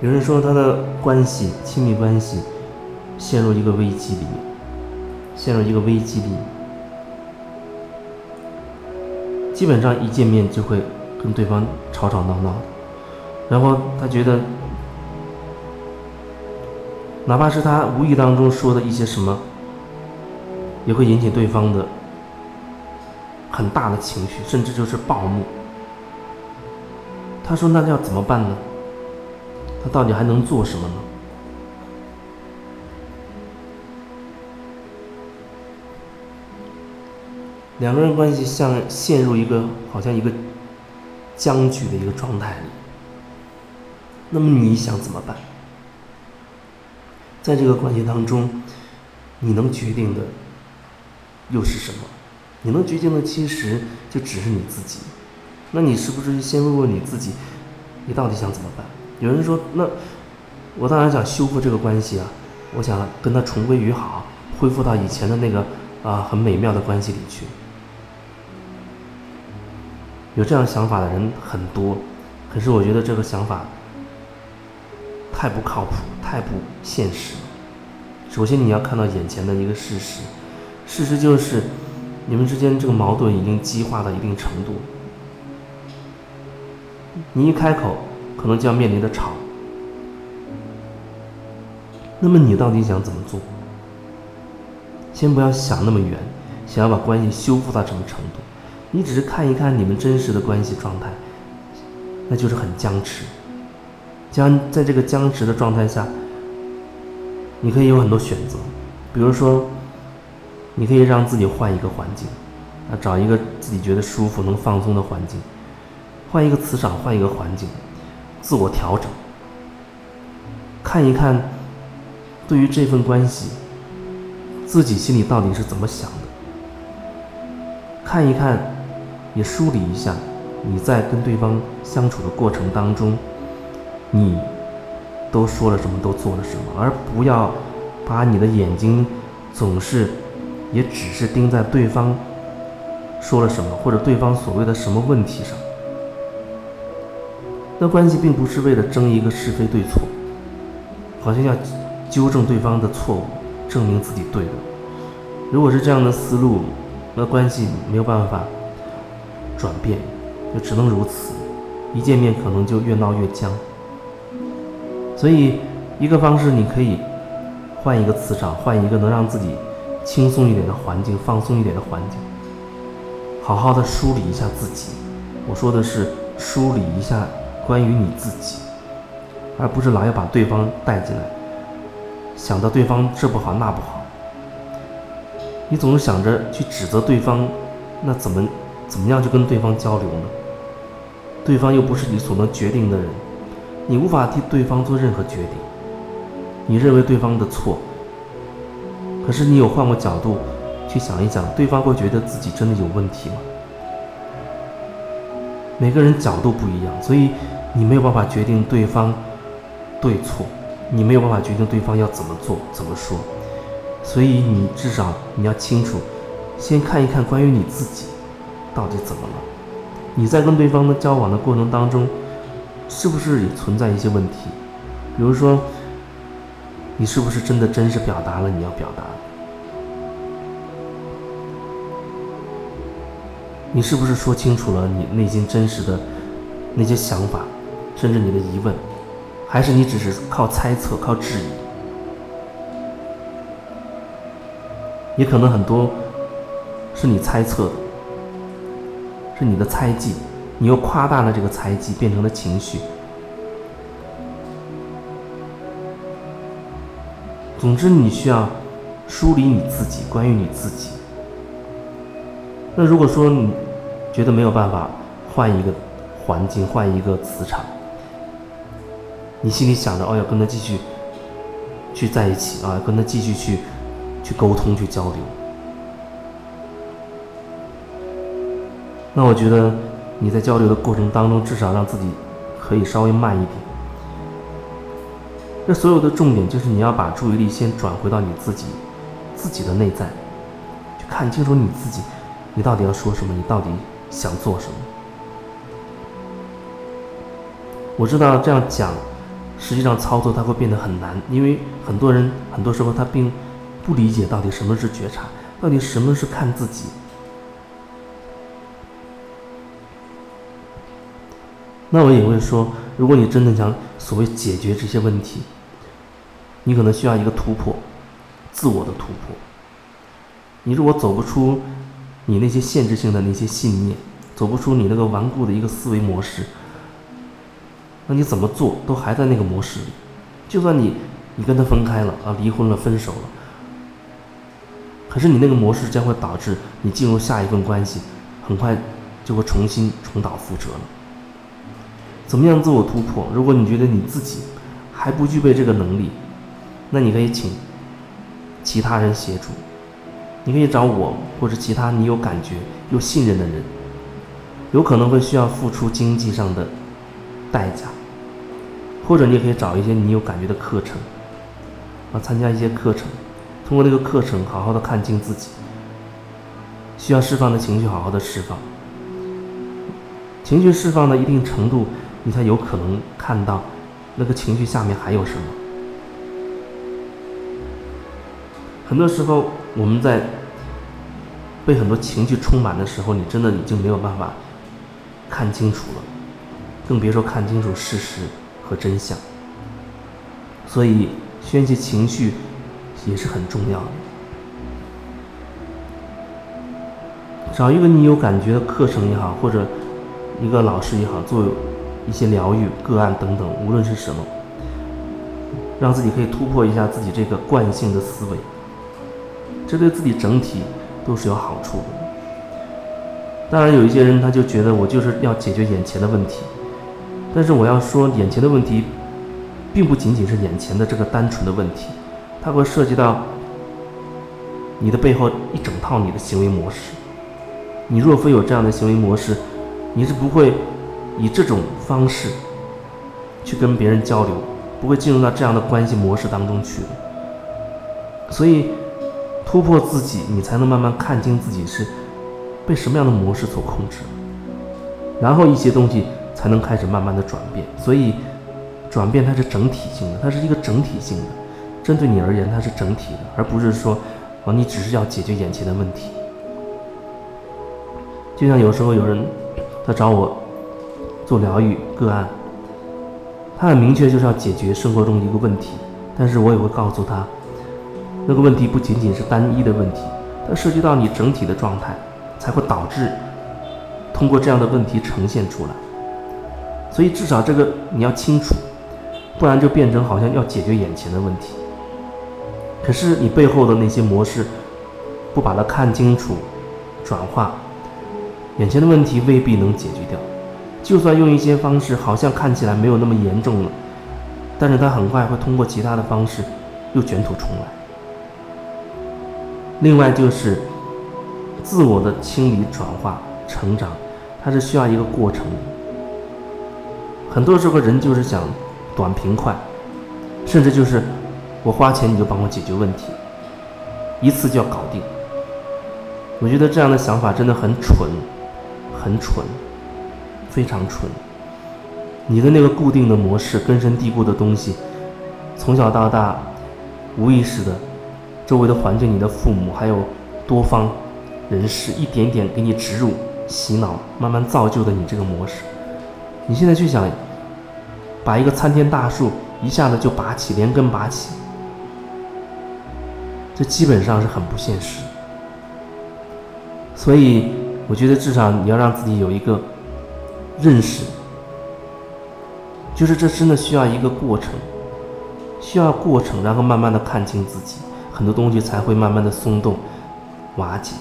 有人说他的关系，亲密关系陷入一个危机里面，陷入一个危机里，基本上一见面就会跟对方吵吵闹闹，然后他觉得，哪怕是他无意当中说的一些什么，也会引起对方的很大的情绪，甚至就是暴怒。他说：“那要怎么办呢？他到底还能做什么呢？”两个人关系像陷入一个好像一个僵局的一个状态里。那么你想怎么办？在这个关系当中，你能决定的又是什么？你能决定的其实就只是你自己。那你是不是先问问你自己，你到底想怎么办？有人说，那我当然想修复这个关系啊，我想跟他重归于好，恢复到以前的那个啊很美妙的关系里去。有这样想法的人很多，可是我觉得这个想法太不靠谱，太不现实。首先你要看到眼前的一个事实，事实就是你们之间这个矛盾已经激化到一定程度。你一开口，可能就要面临的吵。那么你到底想怎么做？先不要想那么远，想要把关系修复到什么程度？你只是看一看你们真实的关系状态，那就是很僵持。将在这个僵持的状态下，你可以有很多选择，比如说，你可以让自己换一个环境，啊，找一个自己觉得舒服、能放松的环境。换一个磁场，换一个环境，自我调整，看一看，对于这份关系，自己心里到底是怎么想的？看一看，也梳理一下，你在跟对方相处的过程当中，你都说了什么，都做了什么，而不要把你的眼睛总是也只是盯在对方说了什么，或者对方所谓的什么问题上。那关系并不是为了争一个是非对错，好像要纠正对方的错误，证明自己对的。如果是这样的思路，那关系没有办法转变，就只能如此。一见面可能就越闹越僵。所以，一个方式你可以换一个磁场，换一个能让自己轻松一点的环境，放松一点的环境，好好的梳理一下自己。我说的是梳理一下。关于你自己，而不是老要把对方带进来，想到对方这不好那不好，你总是想着去指责对方，那怎么怎么样去跟对方交流呢？对方又不是你所能决定的人，你无法替对方做任何决定。你认为对方的错，可是你有换过角度去想一想，对方会觉得自己真的有问题吗？每个人角度不一样，所以。你没有办法决定对方对错，你没有办法决定对方要怎么做、怎么说，所以你至少你要清楚，先看一看关于你自己到底怎么了。你在跟对方的交往的过程当中，是不是也存在一些问题？比如说，你是不是真的真实表达了你要表达？你是不是说清楚了你内心真实的那些想法？甚至你的疑问，还是你只是靠猜测、靠质疑，也可能很多是你猜测的，是你的猜忌，你又夸大了这个猜忌，变成了情绪。总之，你需要梳理你自己，关于你自己。那如果说你觉得没有办法换一个环境，换一个磁场。你心里想着，哦，要跟他继续去在一起啊，跟他继续去去沟通、去交流。那我觉得你在交流的过程当中，至少让自己可以稍微慢一点。这所有的重点就是你要把注意力先转回到你自己自己的内在，去看清楚你自己，你到底要说什么，你到底想做什么。我知道这样讲。实际上操作它会变得很难，因为很多人很多时候他并不理解到底什么是觉察，到底什么是看自己。那我也会说，如果你真的想所谓解决这些问题，你可能需要一个突破，自我的突破。你如果走不出你那些限制性的那些信念，走不出你那个顽固的一个思维模式，那你怎么做都还在那个模式里。就算你你跟他分开了啊，离婚了，分手了，可是你那个模式将会导致你进入下一份关系，很快就会重新重蹈覆辙了。怎么样自我突破？如果你觉得你自己还不具备这个能力，那你可以请其他人协助。你可以找我或者其他你有感觉又信任的人，有可能会需要付出经济上的代价，或者你也可以找一些你有感觉的课程，啊，参加一些课程，通过那个课程好好的看清自己，需要释放的情绪好好的释放，情绪释放到一定程度。你才有可能看到那个情绪下面还有什么。很多时候，我们在被很多情绪充满的时候，你真的已经没有办法看清楚了，更别说看清楚事实和真相。所以，宣泄情绪也是很重要的。找一个你有感觉的课程也好，或者一个老师也好，做。一些疗愈个案等等，无论是什么，让自己可以突破一下自己这个惯性的思维，这对自己整体都是有好处的。当然，有一些人他就觉得我就是要解决眼前的问题，但是我要说，眼前的问题，并不仅仅是眼前的这个单纯的问题，它会涉及到你的背后一整套你的行为模式。你若非有这样的行为模式，你是不会。以这种方式去跟别人交流，不会进入到这样的关系模式当中去的。所以，突破自己，你才能慢慢看清自己是被什么样的模式所控制，然后一些东西才能开始慢慢的转变。所以，转变它是整体性的，它是一个整体性的，针对你而言它是整体的，而不是说，哦，你只是要解决眼前的问题。就像有时候有人他找我。做疗愈个案，他很明确就是要解决生活中的一个问题，但是我也会告诉他，那个问题不仅仅是单一的问题，它涉及到你整体的状态，才会导致通过这样的问题呈现出来。所以至少这个你要清楚，不然就变成好像要解决眼前的问题，可是你背后的那些模式不把它看清楚、转化，眼前的问题未必能解决掉。就算用一些方式，好像看起来没有那么严重了，但是它很快会通过其他的方式又卷土重来。另外就是自我的清理、转化、成长，它是需要一个过程。很多时候人就是想短平快，甚至就是我花钱你就帮我解决问题，一次就要搞定。我觉得这样的想法真的很蠢，很蠢。非常蠢，你的那个固定的模式、根深蒂固的东西，从小到大，无意识的，周围的环境、你的父母还有多方人士，一点点给你植入、洗脑，慢慢造就的你这个模式。你现在去想，把一个参天大树一下子就拔起，连根拔起，这基本上是很不现实。所以，我觉得至少你要让自己有一个。认识，就是这真的需要一个过程，需要过程，然后慢慢的看清自己，很多东西才会慢慢的松动、瓦解。